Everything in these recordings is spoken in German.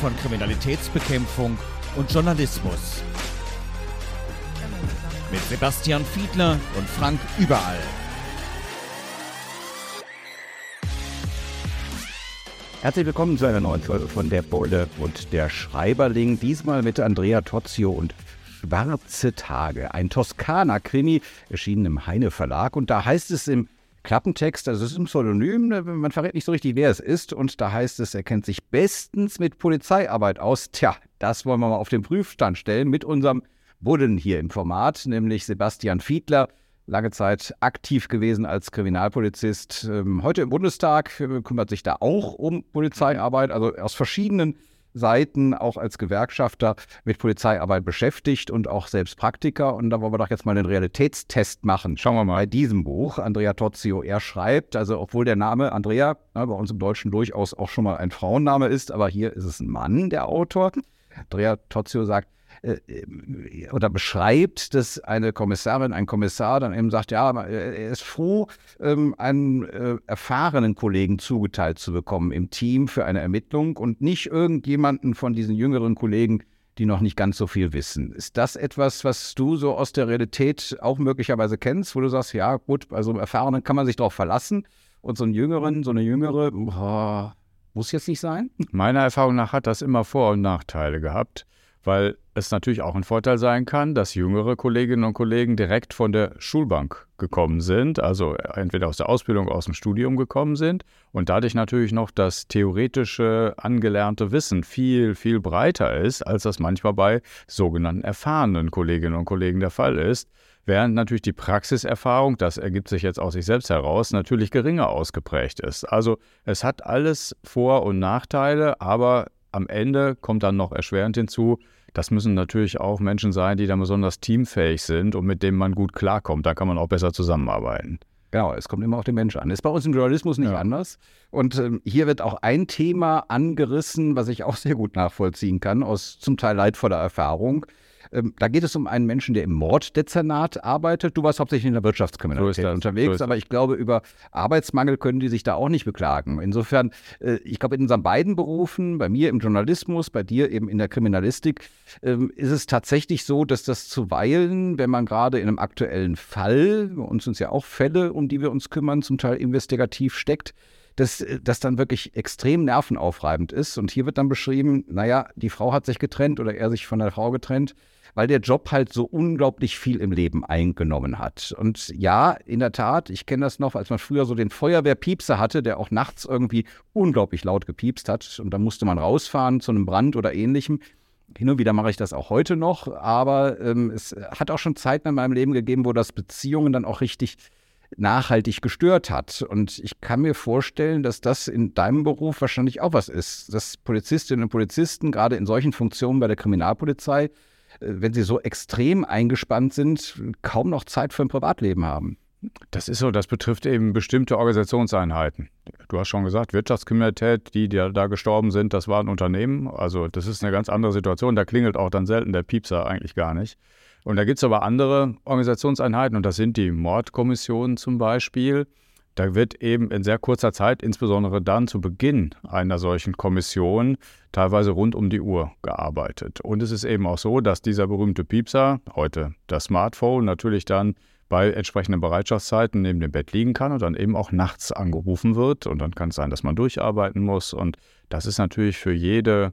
von Kriminalitätsbekämpfung und Journalismus. Mit Sebastian Fiedler und Frank Überall. Herzlich willkommen zu einer neuen Folge von Der Bulle und der Schreiberling. Diesmal mit Andrea Tozio und Schwarze Tage. Ein Toskana-Krimi, erschienen im Heine Verlag. Und da heißt es im Klappentext, also es ist ein Pseudonym, ne, man verrät nicht so richtig, wer es ist. Und da heißt es, er kennt sich bestens mit Polizeiarbeit aus. Tja, das wollen wir mal auf den Prüfstand stellen mit unserem Bullen hier im Format, nämlich Sebastian Fiedler. Lange Zeit aktiv gewesen als Kriminalpolizist. Ähm, heute im Bundestag äh, kümmert sich da auch um Polizeiarbeit, also aus verschiedenen Seiten auch als Gewerkschafter mit Polizeiarbeit beschäftigt und auch selbst Praktiker. Und da wollen wir doch jetzt mal den Realitätstest machen. Schauen wir mal bei diesem Buch. Andrea Tozio, er schreibt, also obwohl der Name Andrea ja, bei uns im Deutschen durchaus auch schon mal ein Frauenname ist, aber hier ist es ein Mann, der Autor. Andrea Tozio sagt, äh, äh, oder beschreibt, dass eine Kommissarin, ein Kommissar dann eben sagt, ja, er ist froh, ähm, einen äh, erfahrenen Kollegen zugeteilt zu bekommen im Team für eine Ermittlung und nicht irgendjemanden von diesen jüngeren Kollegen, die noch nicht ganz so viel wissen. Ist das etwas, was du so aus der Realität auch möglicherweise kennst, wo du sagst, ja gut, bei so einem Erfahrenen kann man sich darauf verlassen und so einen Jüngeren, so eine Jüngere, boah, muss jetzt nicht sein? Meiner Erfahrung nach hat das immer Vor- und Nachteile gehabt weil es natürlich auch ein Vorteil sein kann, dass jüngere Kolleginnen und Kollegen direkt von der Schulbank gekommen sind, also entweder aus der Ausbildung, aus dem Studium gekommen sind und dadurch natürlich noch das theoretische, angelernte Wissen viel, viel breiter ist, als das manchmal bei sogenannten erfahrenen Kolleginnen und Kollegen der Fall ist, während natürlich die Praxiserfahrung, das ergibt sich jetzt aus sich selbst heraus, natürlich geringer ausgeprägt ist. Also es hat alles Vor- und Nachteile, aber am Ende kommt dann noch erschwerend hinzu, das müssen natürlich auch Menschen sein, die dann besonders teamfähig sind und mit denen man gut klarkommt. Da kann man auch besser zusammenarbeiten. Genau, es kommt immer auf den Menschen an. Ist bei uns im Journalismus nicht ja. anders. Und ähm, hier wird auch ein Thema angerissen, was ich auch sehr gut nachvollziehen kann, aus zum Teil leidvoller Erfahrung. Ähm, da geht es um einen Menschen, der im Morddezernat arbeitet. Du warst hauptsächlich in der Wirtschaftskriminalität so unterwegs, so aber ich glaube, über Arbeitsmangel können die sich da auch nicht beklagen. Insofern, äh, ich glaube, in unseren beiden Berufen, bei mir im Journalismus, bei dir eben in der Kriminalistik, ähm, ist es tatsächlich so, dass das zuweilen, wenn man gerade in einem aktuellen Fall, bei uns sind es ja auch Fälle, um die wir uns kümmern, zum Teil investigativ steckt, dass das dann wirklich extrem nervenaufreibend ist. Und hier wird dann beschrieben, naja, die Frau hat sich getrennt oder er sich von der Frau getrennt weil der Job halt so unglaublich viel im Leben eingenommen hat. Und ja, in der Tat, ich kenne das noch, als man früher so den Feuerwehrpiepser hatte, der auch nachts irgendwie unglaublich laut gepiepst hat und da musste man rausfahren zu einem Brand oder ähnlichem. Hin und wieder mache ich das auch heute noch, aber ähm, es hat auch schon Zeiten in meinem Leben gegeben, wo das Beziehungen dann auch richtig nachhaltig gestört hat. Und ich kann mir vorstellen, dass das in deinem Beruf wahrscheinlich auch was ist, dass Polizistinnen und Polizisten gerade in solchen Funktionen bei der Kriminalpolizei äh, wenn sie so extrem eingespannt sind, kaum noch Zeit für ein Privatleben haben. Das ist so, das betrifft eben bestimmte Organisationseinheiten. Du hast schon gesagt, Wirtschaftskriminalität, die, da gestorben sind, das waren Unternehmen. Also das ist eine ganz andere Situation. Da klingelt auch dann selten der Piepser eigentlich gar nicht. Und da gibt es aber andere Organisationseinheiten und das sind die Mordkommissionen zum Beispiel. Da wird eben in sehr kurzer Zeit, insbesondere dann zu Beginn einer solchen Kommission, teilweise rund um die Uhr gearbeitet. Und es ist eben auch so, dass dieser berühmte Piepser, heute das Smartphone, natürlich dann bei entsprechenden Bereitschaftszeiten neben dem Bett liegen kann und dann eben auch nachts angerufen wird. Und dann kann es sein, dass man durcharbeiten muss. Und das ist natürlich für jede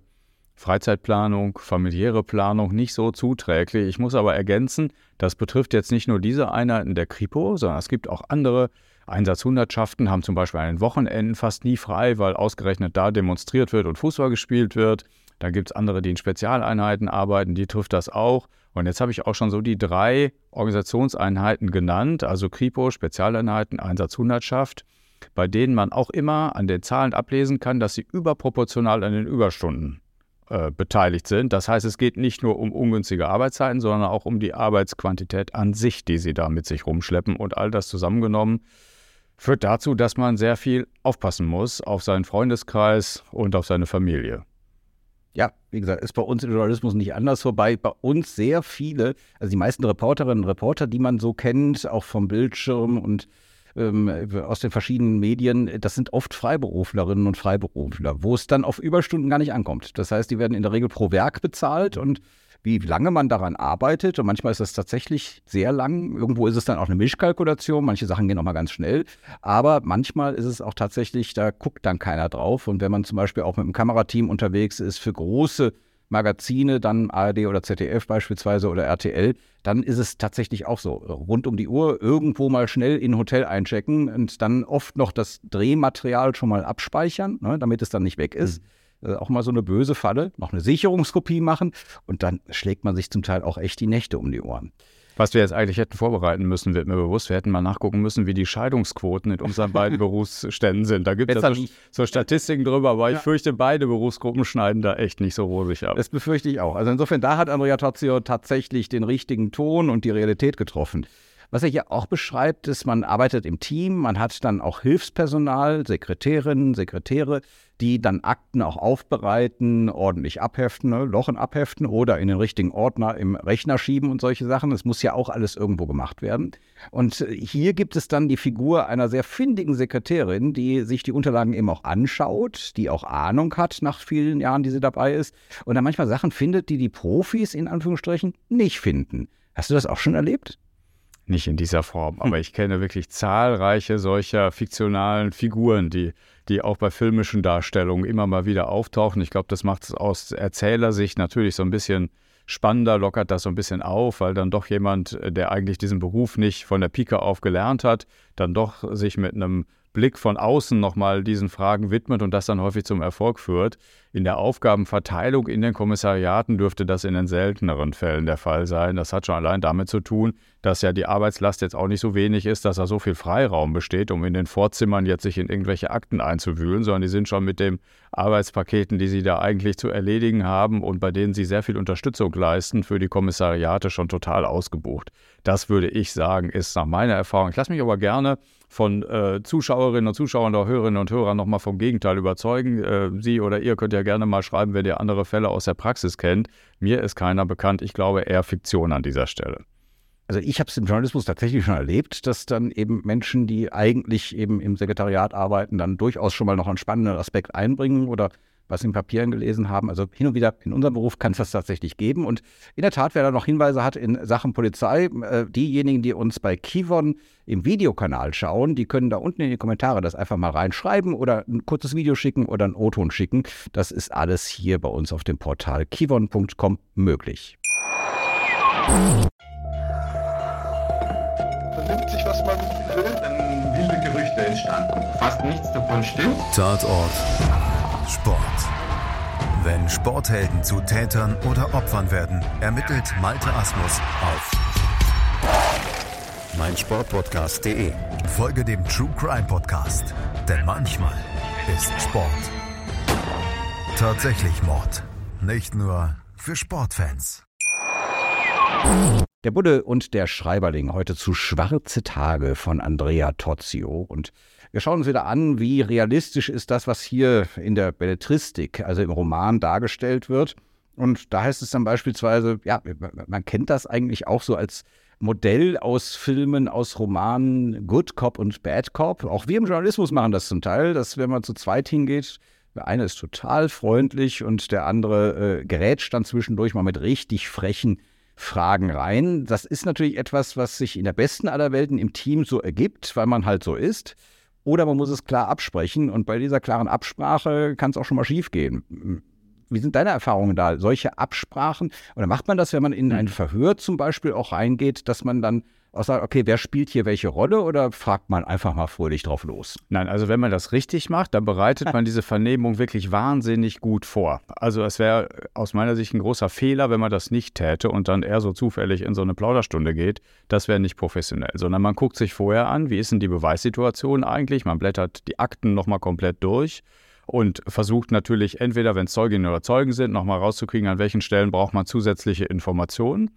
Freizeitplanung, familiäre Planung nicht so zuträglich. Ich muss aber ergänzen, das betrifft jetzt nicht nur diese Einheiten der Kripo, sondern es gibt auch andere Einsatzhundertschaften haben zum Beispiel an den Wochenenden fast nie frei, weil ausgerechnet da demonstriert wird und Fußball gespielt wird. Da gibt es andere, die in Spezialeinheiten arbeiten, die trifft das auch. Und jetzt habe ich auch schon so die drei Organisationseinheiten genannt, also Kripo, Spezialeinheiten, Einsatzhundertschaft, bei denen man auch immer an den Zahlen ablesen kann, dass sie überproportional an den Überstunden äh, beteiligt sind. Das heißt, es geht nicht nur um ungünstige Arbeitszeiten, sondern auch um die Arbeitsquantität an sich, die sie da mit sich rumschleppen. Und all das zusammengenommen führt dazu, dass man sehr viel aufpassen muss auf seinen Freundeskreis und auf seine Familie. Ja, wie gesagt, ist bei uns im Journalismus nicht anders vorbei. Bei uns sehr viele, also die meisten Reporterinnen und Reporter, die man so kennt, auch vom Bildschirm und aus den verschiedenen Medien, das sind oft Freiberuflerinnen und Freiberufler, wo es dann auf Überstunden gar nicht ankommt. Das heißt, die werden in der Regel pro Werk bezahlt und wie lange man daran arbeitet. Und manchmal ist das tatsächlich sehr lang. Irgendwo ist es dann auch eine Mischkalkulation. Manche Sachen gehen auch mal ganz schnell. Aber manchmal ist es auch tatsächlich, da guckt dann keiner drauf. Und wenn man zum Beispiel auch mit einem Kamerateam unterwegs ist für große Magazine, dann ARD oder ZDF beispielsweise oder RTL, dann ist es tatsächlich auch so. Rund um die Uhr irgendwo mal schnell in ein Hotel einchecken und dann oft noch das Drehmaterial schon mal abspeichern, ne, damit es dann nicht weg ist. Mhm. Äh, auch mal so eine böse Falle, noch eine Sicherungskopie machen und dann schlägt man sich zum Teil auch echt die Nächte um die Ohren. Was wir jetzt eigentlich hätten vorbereiten müssen, wird mir bewusst. Wir hätten mal nachgucken müssen, wie die Scheidungsquoten in unseren beiden Berufsständen sind. Da gibt es ja so, so, Statistiken drüber, aber ja. ich fürchte, beide Berufsgruppen schneiden da echt nicht so rosig ab. Das befürchte ich auch. Also insofern, da hat Andrea Tozio tatsächlich den richtigen Ton und die Realität getroffen. Was er hier auch beschreibt, ist, man arbeitet im Team, man hat dann auch Hilfspersonal, Sekretärinnen, Sekretäre, die dann Akten auch aufbereiten, ordentlich abheften, ne, Lochen abheften oder in den richtigen Ordner im Rechner schieben und solche Sachen. Es muss ja auch alles irgendwo gemacht werden. Und hier gibt es dann die Figur einer sehr findigen Sekretärin, die sich die Unterlagen eben auch anschaut, die auch Ahnung hat nach vielen Jahren, die sie dabei ist und dann manchmal Sachen findet, die die Profis in Anführungsstrichen nicht finden. Hast du das auch schon erlebt? Nicht in dieser Form, aber hm. ich kenne wirklich zahlreiche solcher fiktionalen Figuren, die, die auch bei filmischen Darstellungen immer mal wieder auftauchen. Ich glaube, das macht es aus Erzählersicht natürlich so ein bisschen spannender, lockert das so ein bisschen auf, weil dann doch jemand, der eigentlich diesen Beruf nicht von der Pike auf gelernt hat, dann doch sich mit einem Blick von außen nochmal diesen Fragen widmet und das dann häufig zum Erfolg führt. In der Aufgabenverteilung in den Kommissariaten dürfte das in den selteneren Fällen der Fall sein. Das hat schon allein damit zu tun, dass ja die Arbeitslast jetzt auch nicht so wenig ist, dass da so viel Freiraum besteht, um in den Vorzimmern jetzt sich in irgendwelche Akten einzuwühlen, sondern die sind schon mit den Arbeitspaketen, die sie da eigentlich zu erledigen haben und bei denen sie sehr viel Unterstützung leisten, für die Kommissariate schon total ausgebucht. Das würde ich sagen, ist nach meiner Erfahrung. Ich lasse mich aber gerne von äh, Zuschauerinnen und Zuschauern oder Hörerinnen und Hörern nochmal vom Gegenteil überzeugen. Äh, Sie oder ihr könnt ja gerne mal schreiben, wenn ihr andere Fälle aus der Praxis kennt. Mir ist keiner bekannt. Ich glaube eher Fiktion an dieser Stelle. Also ich habe es im Journalismus tatsächlich schon erlebt, dass dann eben Menschen, die eigentlich eben im Sekretariat arbeiten, dann durchaus schon mal noch einen spannenden Aspekt einbringen oder was in Papieren gelesen haben. Also hin und wieder in unserem Beruf kann es das tatsächlich geben. Und in der Tat, wer da noch Hinweise hat in Sachen Polizei, äh, diejenigen, die uns bei Kivon im Videokanal schauen, die können da unten in die Kommentare das einfach mal reinschreiben oder ein kurzes Video schicken oder ein O-Ton schicken. Das ist alles hier bei uns auf dem Portal kivon.com möglich. Vernimmt sich, was man will, dann wilde Gerüchte entstanden. Fast nichts davon stimmt. Tatort Sport. Wenn Sporthelden zu Tätern oder Opfern werden, ermittelt Malte Asmus auf meinsportpodcast.de. Folge dem True Crime Podcast, denn manchmal ist Sport tatsächlich Mord. Nicht nur für Sportfans. Der Budde und der Schreiberling heute zu Schwarze Tage von Andrea Tozio und wir schauen uns wieder an, wie realistisch ist das, was hier in der Belletristik, also im Roman dargestellt wird. Und da heißt es dann beispielsweise, ja, man kennt das eigentlich auch so als Modell aus Filmen, aus Romanen, Good Cop und Bad Cop. Auch wir im Journalismus machen das zum Teil, dass wenn man zu zweit hingeht, der eine ist total freundlich und der andere äh, gerät dann zwischendurch mal mit richtig frechen Fragen rein. Das ist natürlich etwas, was sich in der besten aller Welten im Team so ergibt, weil man halt so ist. Oder man muss es klar absprechen und bei dieser klaren Absprache kann es auch schon mal schief gehen. Wie sind deine Erfahrungen da? Solche Absprachen? Oder macht man das, wenn man in ein hm. Verhör zum Beispiel auch reingeht, dass man dann auch sagt, okay, wer spielt hier welche Rolle oder fragt man einfach mal fröhlich drauf los? Nein, also wenn man das richtig macht, dann bereitet man diese Vernehmung wirklich wahnsinnig gut vor. Also es wäre aus meiner Sicht ein großer Fehler, wenn man das nicht täte und dann eher so zufällig in so eine Plauderstunde geht. Das wäre nicht professionell, sondern man guckt sich vorher an, wie ist denn die Beweissituation eigentlich? Man blättert die Akten nochmal komplett durch und versucht natürlich entweder, wenn es Zeuginnen oder Zeugen sind, nochmal rauszukriegen, an welchen Stellen braucht man zusätzliche Informationen.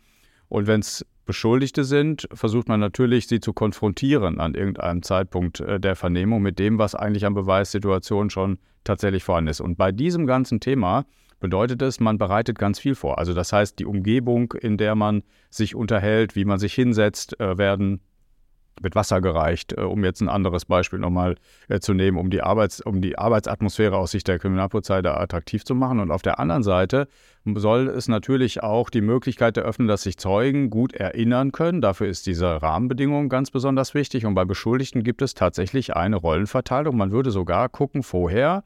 Und wenn es Beschuldigte sind, versucht man natürlich, sie zu konfrontieren an irgendeinem Zeitpunkt äh, der Vernehmung mit dem, was eigentlich an Beweissituationen schon tatsächlich vorhanden ist. Und bei diesem ganzen Thema bedeutet es, man bereitet ganz viel vor. Also das heißt, die Umgebung, in der man sich unterhält, wie man sich hinsetzt, äh, werden wird Wasser gereicht, äh, um jetzt ein anderes Beispiel nochmal äh, zu nehmen, um die, Arbeits-, um die Arbeitsatmosphäre aus Sicht der Kriminalpolizei da attraktiv zu machen. Und auf der anderen Seite soll es natürlich auch die Möglichkeit eröffnen, dass sich Zeugen gut erinnern können. Dafür ist diese Rahmenbedingung ganz besonders wichtig. Und bei Beschuldigten gibt es tatsächlich eine Rollenverteilung. Man würde sogar gucken vorher,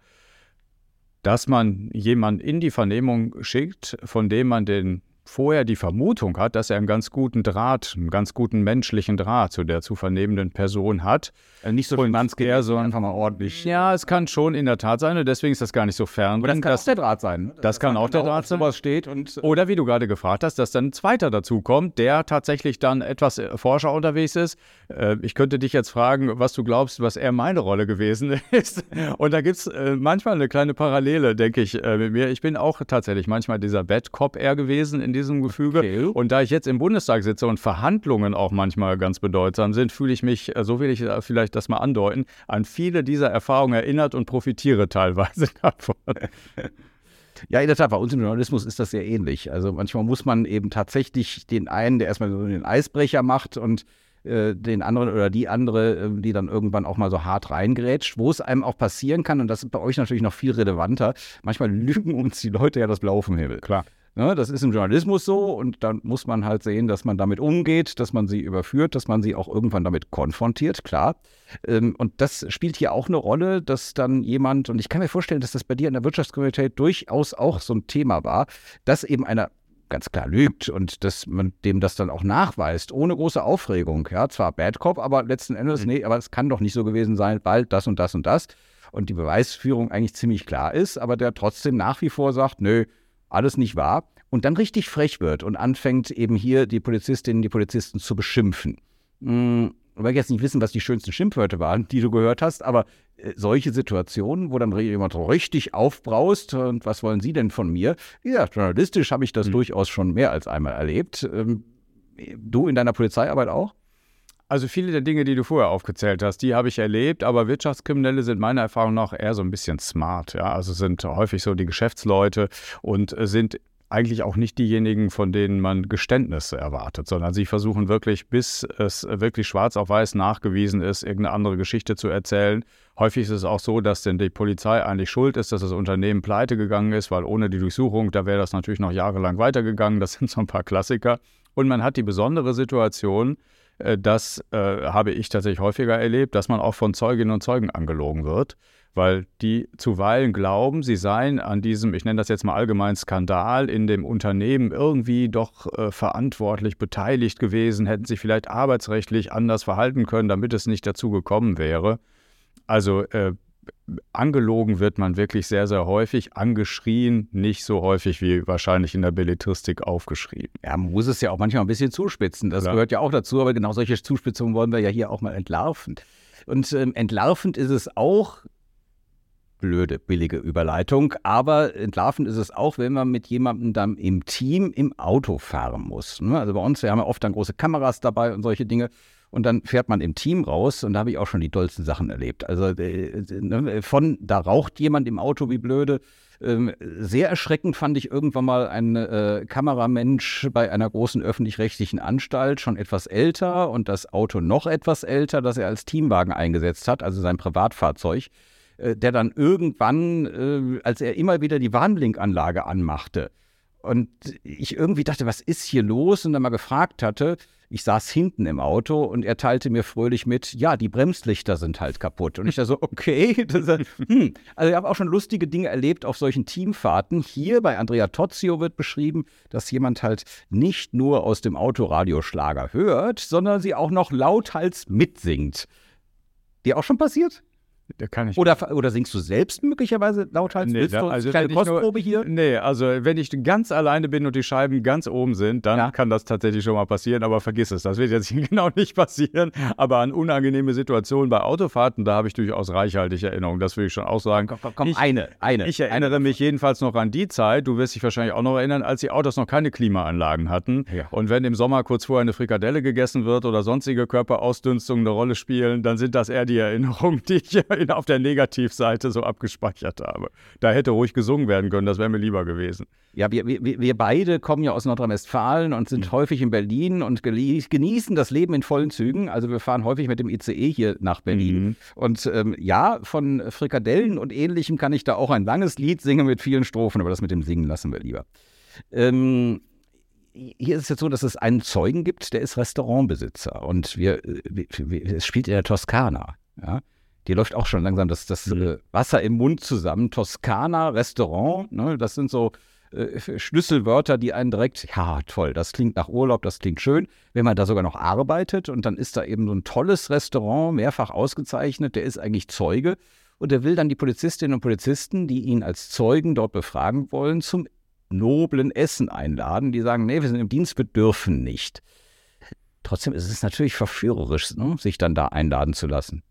dass man jemanden in die Vernehmung schickt, von dem man den vorher die Vermutung hat, dass er einen ganz guten Draht, einen ganz guten menschlichen Draht zu der zu vernehmenden Person hat. Also nicht so Finanzgeber, sondern einfach mal ordentlich. Ja, es kann schon in der Tat sein und deswegen ist das gar nicht so fern. Aber das kann das, auch der Draht sein. Ne? Das, das kann auch der Draht sein. Sowas steht und äh, Oder wie du gerade gefragt hast, dass dann ein zweiter dazu kommt, der tatsächlich dann etwas äh, Forscher unterwegs ist. Ich könnte dich jetzt fragen, was du glaubst, was eher meine Rolle gewesen ist. Und da gibt es manchmal eine kleine Parallele, denke ich, mit mir. Ich bin auch tatsächlich manchmal dieser Bad Cop eher gewesen in diesem Gefüge. Okay. Und da ich jetzt im Bundestag sitze und Verhandlungen auch manchmal ganz bedeutsam sind, fühle ich mich, äh, so will ich äh, vielleicht das mal andeuten, an viele dieser Erfahrungen erinnert und profitiere teilweise davon. Ja, in der Tat, bei uns im Journalismus ist das sehr ähnlich. Also manchmal muss man eben tatsächlich den einen, der erstmal so den Eisbrecher macht und äh, den anderen oder die andere, die dann irgendwann auch mal so hart reingrätscht, wo es einem auch passieren kann, und das ist bei euch natürlich noch viel relevanter, manchmal lügen uns die Leute ja das Blau vom Himmel. Klar. Ne, das ist im Journalismus so und dann muss man halt sehen, dass man damit umgeht, dass man sie überführt, dass man sie auch irgendwann damit konfrontiert, klar. Ähm, und das spielt hier auch eine Rolle, dass dann jemand, und ich kann mir vorstellen, dass das bei dir in der Wirtschaftskriminalität durchaus auch so ein Thema war, dass eben einer ganz klar lügt und dass man dem das dann auch nachweist, ohne große Aufregung. Ja, zwar Bad Cop, aber letzten Endes, mhm. nee, aber es kann doch nicht so gewesen sein, weil das und das und das. Und die Beweisführung eigentlich ziemlich klar ist, aber der trotzdem nach wie vor sagt, nö, alles nicht wahr, und dann richtig frech wird und anfängt eben hier die Polizistinnen, die Polizisten zu beschimpfen. Hm, ich will jetzt nicht wissen, was die schönsten Schimpfwörter waren, die du gehört hast, aber äh, solche Situationen, wo dann jemand richtig aufbraust und was wollen Sie denn von mir? Ja, journalistisch habe ich das mhm. durchaus schon mehr als einmal erlebt. Ähm, du in deiner Polizeiarbeit auch? Also viele der Dinge, die du vorher aufgezählt hast, die habe ich erlebt, aber Wirtschaftskriminelle sind meiner Erfahrung nach eher so ein bisschen smart. Ja? Also sind häufig so die Geschäftsleute und sind eigentlich auch nicht diejenigen, von denen man Geständnisse erwartet, sondern sie versuchen wirklich, bis es wirklich schwarz auf weiß nachgewiesen ist, irgendeine andere Geschichte zu erzählen. Häufig ist es auch so, dass denn die Polizei eigentlich schuld ist, dass das Unternehmen pleite gegangen ist, weil ohne die Durchsuchung, da wäre das natürlich noch jahrelang weitergegangen. Das sind so ein paar Klassiker. Und man hat die besondere Situation, das äh, habe ich tatsächlich häufiger erlebt, dass man auch von Zeuginnen und Zeugen angelogen wird, weil die zuweilen glauben, sie seien an diesem, ich nenne das jetzt mal allgemein Skandal, in dem Unternehmen irgendwie doch äh, verantwortlich beteiligt gewesen, hätten sich vielleicht arbeitsrechtlich anders verhalten können, damit es nicht dazu gekommen wäre. Also äh, angelogen wird man wirklich sehr, sehr häufig, angeschrien nicht so häufig wie wahrscheinlich in der Belletristik aufgeschrieben. Ja, man muss es ja auch manchmal ein bisschen zuspitzen. Das Klar. gehört ja auch dazu, aber genau solche Zuspitzungen wollen wir ja hier auch mal entlarven. Und ähm, entlarvend ist es auch, blöde, billige Überleitung, aber entlarvend ist es auch, wenn man mit jemandem dann im Team im Auto fahren muss. Ne? Also bei uns, wir haben ja oft dann große Kameras dabei und solche Dinge. Und dann fährt man im Team raus und da habe ich auch schon die tollsten Sachen erlebt. Also äh, ne, von, da raucht jemand im Auto wie blöde. Ähm, sehr erschreckend fand ich irgendwann mal einen äh, Kameramensch bei einer großen öffentlich-rechtlichen Anstalt, schon etwas älter und das Auto noch etwas älter, das er als Teamwagen eingesetzt hat, also sein Privatfahrzeug, äh, der dann irgendwann, äh, als er immer wieder die Warnblinkanlage anmachte, und ich irgendwie dachte, was ist hier los? Und dann mal gefragt hatte, ich saß hinten im Auto und er teilte mir fröhlich mit, ja, die Bremslichter sind halt kaputt. Und ich dachte so, okay. Das, hm. Also ich habe auch schon lustige Dinge erlebt auf solchen Teamfahrten. Hier bei Andrea Tozio wird beschrieben, dass jemand halt nicht nur aus dem Autoradio Schlager hört, sondern sie auch noch lauthals mitsingt. Dir auch schon passiert? Da kann ich Oder, oder singst du selbst möglicherweise lauthals? Nee, Willst da- du also kleine wenn ich nur- Kostprobe hier? Nee, also wenn ich ganz alleine bin und die Scheiben ganz oben sind, dann Ja. kann das tatsächlich schon mal passieren, aber vergiss es, das wird jetzt genau nicht passieren. Aber an unangenehme Situationen bei Autofahrten, da habe ich durchaus reichhaltig Erinnerungen, das will ich schon auch sagen. Komm, komm, komm ich, eine, eine. Ich erinnere mich jedenfalls noch an die Zeit, du wirst dich wahrscheinlich auch noch erinnern, als die Autos noch keine Klimaanlagen hatten. Ja. Und wenn im Sommer kurz vorher eine Frikadelle gegessen wird oder sonstige Körperausdünstungen eine Rolle spielen, dann sind das eher die Erinnerungen, die ich in- auf der Negativseite so abgespeichert habe. Da hätte ruhig gesungen werden können, das wäre mir lieber gewesen. Ja, wir, wir, wir beide kommen ja aus Nordrhein-Westfalen und Mhm. sind häufig in Berlin und genießen das Leben in vollen Zügen. Also wir fahren häufig mit dem ICE hier nach Berlin. Mhm. Und ähm, ja, von Frikadellen und ähnlichem kann ich da auch ein langes Lied singen mit vielen Strophen, aber das mit dem Singen lassen wir lieber. Ähm, hier ist es jetzt so, dass es einen Zeugen gibt, der ist Restaurantbesitzer und wir, äh, wir, wir es spielt in der Toskana. Ja? Die läuft auch schon langsam das, das Mhm. äh, Wasser im Mund zusammen. Toskana, Restaurant, ne? das sind so äh, Schlüsselwörter, die einen direkt, ja toll, das klingt nach Urlaub, das klingt schön. Wenn man da sogar noch arbeitet und dann ist da eben so ein tolles Restaurant, mehrfach ausgezeichnet, der ist eigentlich Zeuge und der will dann die Polizistinnen und Polizisten, die ihn als Zeugen dort befragen wollen, zum noblen Essen einladen. Die sagen, nee, wir sind im Dienst, wir dürfen nicht. Trotzdem ist es natürlich verführerisch, ne, sich dann da einladen zu lassen.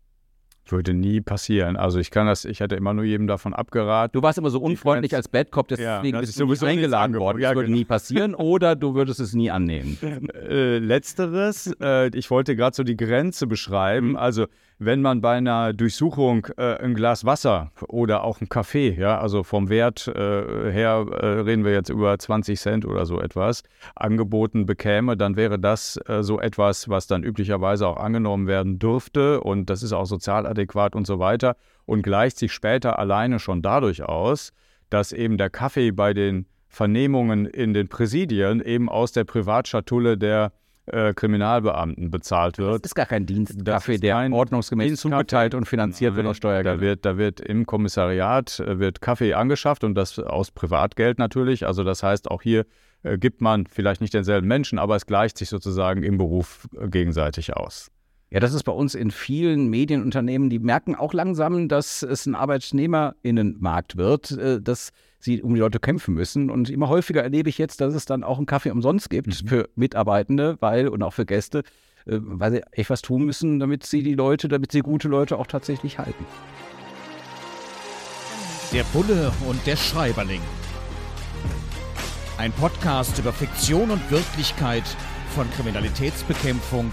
Würde nie passieren. Also ich kann das, ich hätte immer nur jedem davon abgeraten. Du warst immer so unfreundlich als Bad Cop, Ja, deswegen das bist ist du nicht eingeladen worden. Ja, das würde genau. nie passieren oder du würdest es nie annehmen. Äh, letzteres, äh, ich wollte gerade so die Grenze beschreiben. Also, wenn man bei einer Durchsuchung äh, ein Glas Wasser oder auch ein Kaffee, ja, also vom Wert äh, her äh, reden wir jetzt über 20 Cent oder so etwas, angeboten bekäme, dann wäre das äh, so etwas, was dann üblicherweise auch angenommen werden dürfte und das ist auch sozial adäquat und so weiter und gleicht sich später alleine schon dadurch aus, dass eben der Kaffee bei den Vernehmungen in den Präsidien eben aus der Privatschatulle der äh, Kriminalbeamten bezahlt Das wird. ist gar kein Dienstkaffee, der ordnungsgemäß zugeteilt und finanziert wird Nein, aus Steuergeldern. Da wird, da wird im Kommissariat äh, wird Kaffee angeschafft und das aus Privatgeld natürlich. Also das heißt, auch hier äh, gibt man vielleicht nicht denselben Menschen, aber es gleicht sich sozusagen im Beruf äh, gegenseitig aus. Ja, das ist bei uns in vielen Medienunternehmen, die merken auch langsam, dass es ein Arbeitnehmerinnenmarkt wird, äh, dass sie um die Leute kämpfen müssen. Und immer häufiger erlebe ich jetzt, dass es dann auch einen Kaffee umsonst gibt für Mitarbeitende, weil und auch für Gäste, äh, weil sie echt was tun müssen, damit sie die Leute, damit sie gute Leute auch tatsächlich halten. Der Bulle und der Schreiberling. Ein Podcast über Fiktion und Wirklichkeit von Kriminalitätsbekämpfung